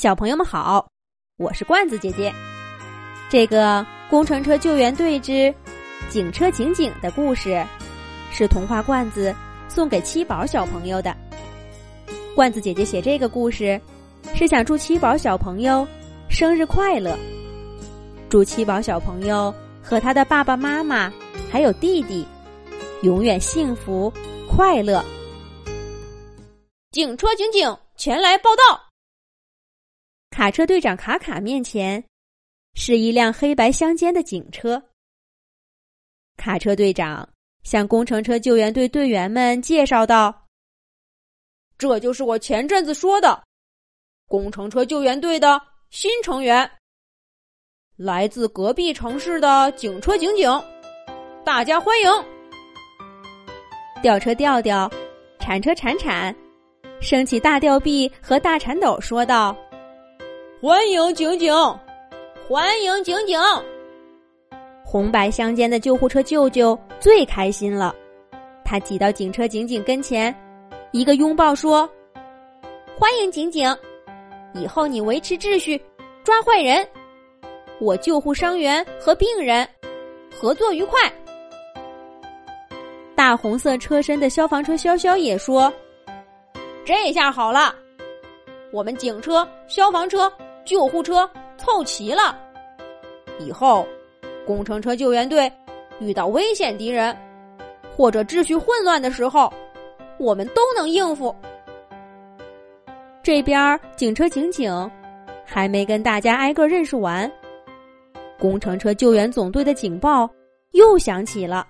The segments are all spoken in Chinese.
小朋友们好，我是罐子姐姐。这个工程车救援队之警车警警的故事，是童话罐子送给七宝小朋友的。罐子姐姐写这个故事，是想祝七宝小朋友生日快乐，祝七宝小朋友和他的爸爸妈妈还有弟弟永远幸福快乐。警车警警，前来报道。卡车队长卡卡面前是一辆黑白相间的警车。卡车队长向工程车救援队队员们介绍道：“这就是我前阵子说的工程车救援队的新成员，来自隔壁城市的警车警警，大家欢迎！吊车吊吊，铲车铲铲。”升起大吊臂和大铲斗，说道：“欢迎警警，欢迎警警！”红白相间的救护车舅舅最开心了，他挤到警车警警跟前，一个拥抱说：“欢迎警警，以后你维持秩序，抓坏人，我救护伤员和病人，合作愉快。”大红色车身的消防车潇潇也说。这下好了，我们警车、消防车、救护车凑齐了。以后，工程车救援队遇到危险敌人或者秩序混乱的时候，我们都能应付。这边警车警警还没跟大家挨个认识完，工程车救援总队的警报又响起了。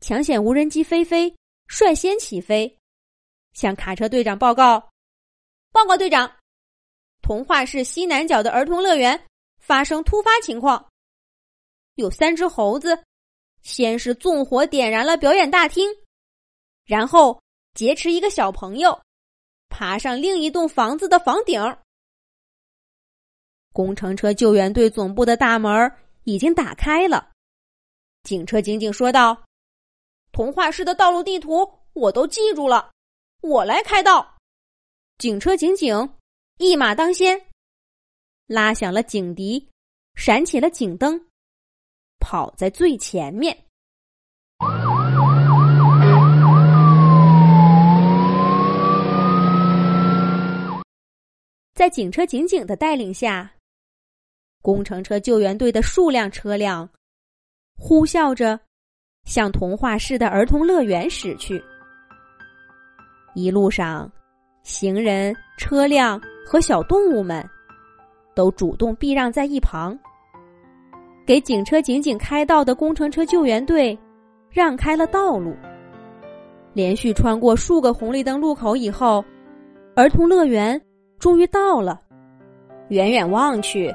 抢险无人机飞飞率先起飞。向卡车队长报告，报告队长，童话市西南角的儿童乐园发生突发情况，有三只猴子，先是纵火点燃了表演大厅，然后劫持一个小朋友，爬上另一栋房子的房顶。工程车救援队总部的大门已经打开了，警车警警说道：“童话市的道路地图我都记住了。”我来开道，警车警警，一马当先，拉响了警笛，闪起了警灯，跑在最前面。在警车警警的带领下，工程车救援队的数辆车辆呼啸着向童话市的儿童乐园驶去。一路上，行人、车辆和小动物们都主动避让在一旁，给警车警警开道的工程车救援队让开了道路。连续穿过数个红绿灯路口以后，儿童乐园终于到了。远远望去，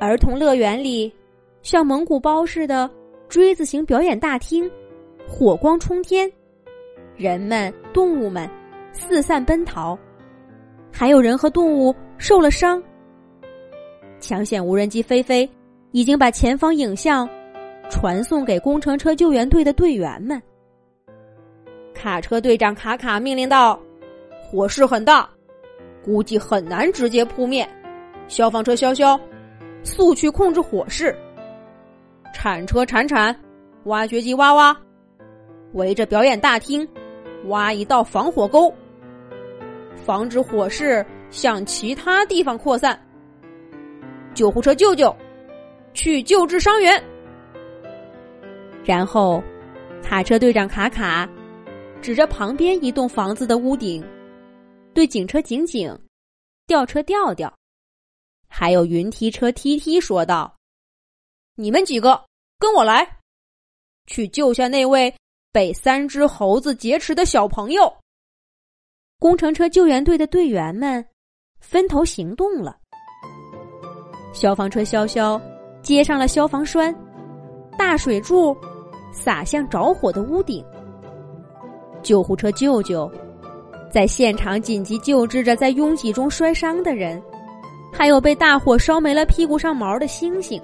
儿童乐园里像蒙古包似的锥子形表演大厅，火光冲天，人们、动物们。四散奔逃，还有人和动物受了伤。抢险无人机飞飞，已经把前方影像传送给工程车救援队的队员们。卡车队长卡卡命令道：“火势很大，估计很难直接扑灭。消防车潇潇，速去控制火势。铲车铲铲，挖掘机挖挖，围着表演大厅挖一道防火沟。”防止火势向其他地方扩散。救护车救救，去救治伤员。然后，卡车队长卡卡指着旁边一栋房子的屋顶，对警车警警、吊车吊吊，还有云梯车梯梯说道：“你们几个跟我来，去救下那位被三只猴子劫持的小朋友。”工程车救援队的队员们分头行动了。消防车潇潇接上了消防栓，大水柱洒向着火的屋顶。救护车舅舅在现场紧急救治着在拥挤中摔伤的人，还有被大火烧没了屁股上毛的猩猩。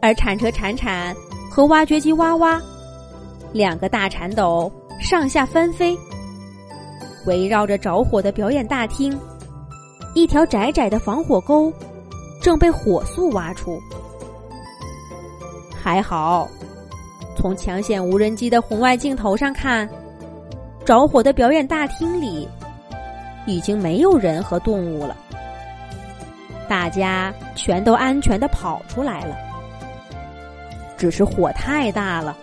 而铲车铲铲和挖掘机挖挖两个大铲斗上下翻飞。围绕着着火的表演大厅，一条窄窄的防火沟正被火速挖出。还好，从抢险无人机的红外镜头上看，着火的表演大厅里已经没有人和动物了，大家全都安全的跑出来了。只是火太大了，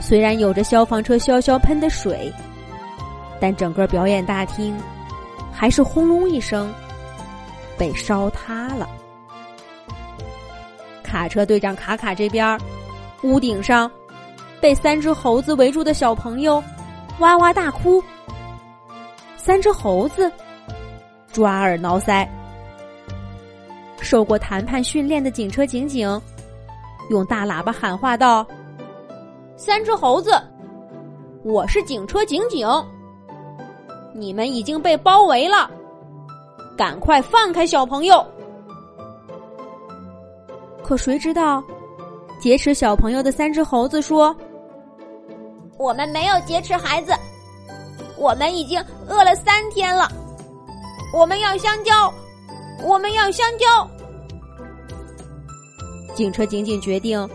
虽然有着消防车潇潇喷的水，但整个表演大厅还是轰隆一声被烧塌了。卡车队长卡卡这边，屋顶上被三只猴子围住的小朋友哇哇大哭。三只猴子抓耳挠腮。受过谈判训练的警车警警用大喇叭喊话道：“三只猴子，我是警车警警，你们已经被包围了，赶快放开小朋友。”可谁知道，劫持小朋友的三只猴子说：“我们没有劫持孩子，我们已经饿了三天了，我们要香蕉，我们要香蕉。”警车仅仅决定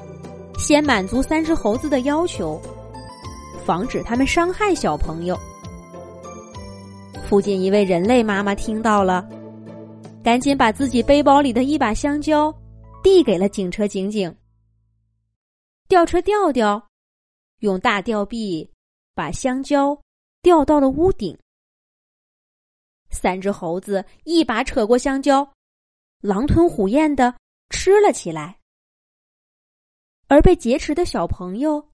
先满足三只猴子的要求，防止他们伤害小朋友。附近一位人类妈妈听到了，赶紧把自己背包里的一把香蕉。递给了警车警警。吊车吊吊用大吊臂把香蕉吊到了屋顶。三只猴子一把扯过香蕉，狼吞虎咽的吃了起来。而被劫持的小朋友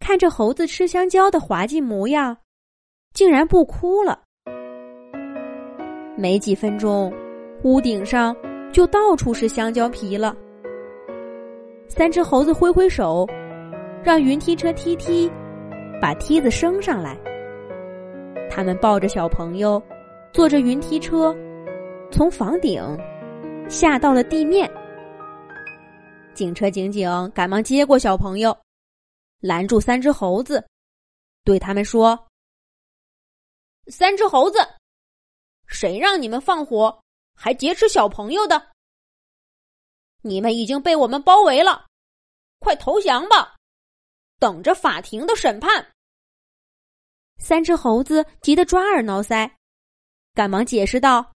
看着猴子吃香蕉的滑稽模样，竟然不哭了。没几分钟，屋顶上。就到处是香蕉皮了。三只猴子挥挥手，让云梯车踢踢，把梯子升上来。他们抱着小朋友，坐着云梯车，从房顶下到了地面。警车警警赶忙接过小朋友，拦住三只猴子，对他们说：“三只猴子，谁让你们放火？”还劫持小朋友的，你们已经被我们包围了，快投降吧，等着法庭的审判。三只猴子急得抓耳挠腮，赶忙解释道：“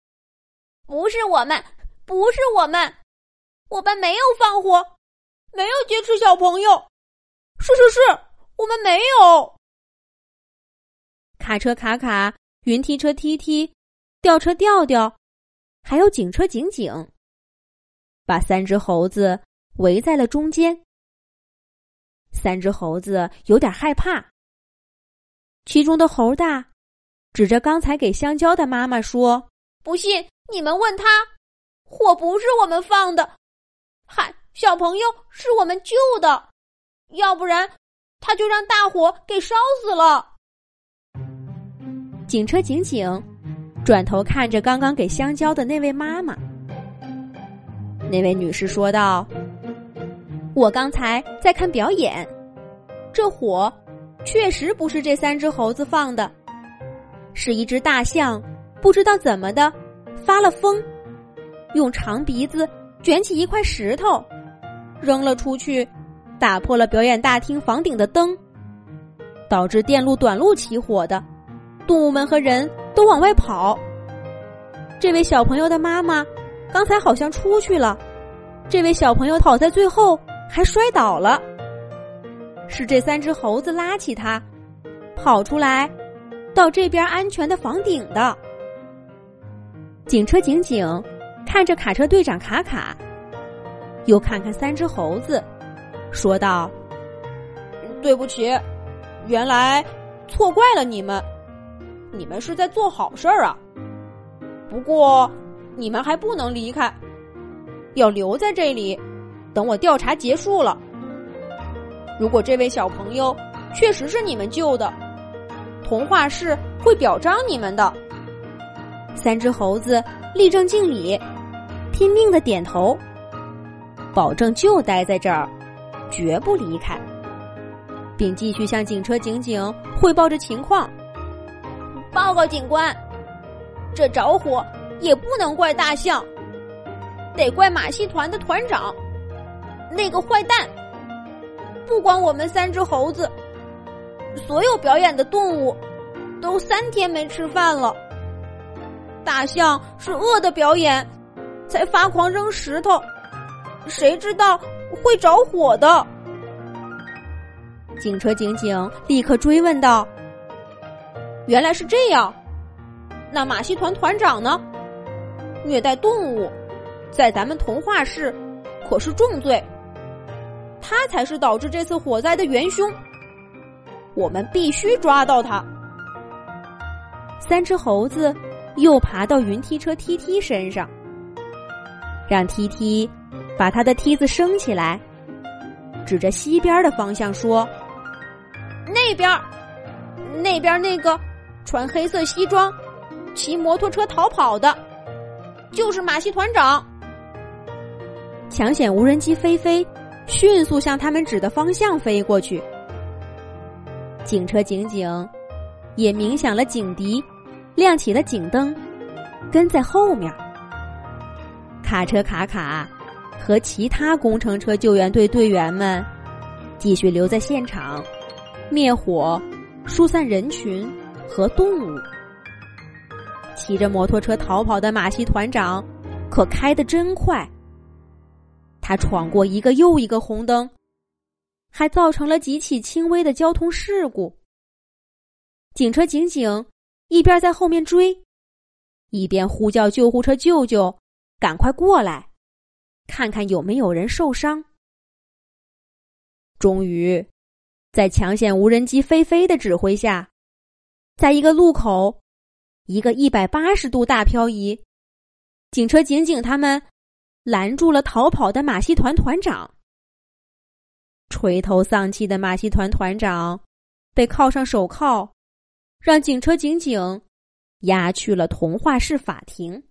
不是我们，不是我们，我们没有放火，没有劫持小朋友。是是是，我们没有。”卡车卡卡，云梯车踢踢，吊车吊吊。还有警车警警，把三只猴子围在了中间。三只猴子有点害怕。其中的猴大指着刚才给香蕉的妈妈说：“不信你们问他，火不是我们放的，嗨，小朋友是我们救的，要不然他就让大火给烧死了。”警车警警。转头看着刚刚给香蕉的那位妈妈，那位女士说道：“我刚才在看表演，这火确实不是这三只猴子放的，是一只大象不知道怎么的发了疯，用长鼻子卷起一块石头扔了出去，打破了表演大厅房顶的灯，导致电路短路起火的，动物们和人。”都往外跑。这位小朋友的妈妈刚才好像出去了，这位小朋友跑在最后还摔倒了。是这三只猴子拉起他，跑出来，到这边安全的房顶的。警车警警看着卡车队长卡卡，又看看三只猴子，说道：“对不起，原来错怪了你们。”你们是在做好事儿啊！不过，你们还不能离开，要留在这里，等我调查结束了。如果这位小朋友确实是你们救的，童话市会表彰你们的。三只猴子立正敬礼，拼命的点头，保证就待在这儿，绝不离开，并继续向警车警警汇报着情况。报告警官，这着火也不能怪大象，得怪马戏团的团长，那个坏蛋。不光我们三只猴子，所有表演的动物都三天没吃饭了。大象是饿的表演，才发狂扔石头，谁知道会着火的？警车警警立刻追问道：“原来是这样，那马戏团团长呢？虐待动物，在咱们童话市可是重罪。他才是导致这次火灾的元凶，我们必须抓到他。”三只猴子又爬到云梯车 T T 身上，让 T T 把他的梯子升起来，指着西边的方向说。那边，那边那个穿黑色西装、骑摩托车逃跑的，就是马戏团长。抢险无人机飞飞，迅速向他们指的方向飞过去。警车警警也鸣响了警笛，亮起了警灯，跟在后面。卡车卡卡和其他工程车救援队队员们继续留在现场。灭火，疏散人群和动物。骑着摩托车逃跑的马戏团长可开得真快。他闯过一个又一个红灯，还造成了几起轻微的交通事故。警车警警一边在后面追，一边呼叫救护车舅舅赶快过来，看看有没有人受伤。终于。在抢险无人机飞飞的指挥下，在一个路口，一个一百八十度大漂移，警车警警他们拦住了逃跑的马戏团团长。垂头丧气的马戏团团长被铐上手铐，让警车警警押去了童话市法庭。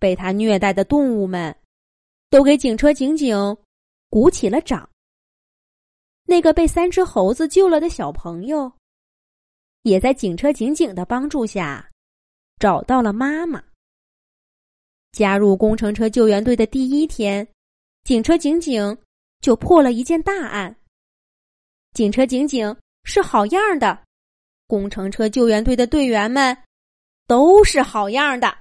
被他虐待的动物们都给警车警警鼓起了掌。那个被三只猴子救了的小朋友，也在警车警警的帮助下找到了妈妈。加入工程车救援队的第一天，警车警警就破了一件大案。警车警警是好样的，工程车救援队的队员们都是好样的。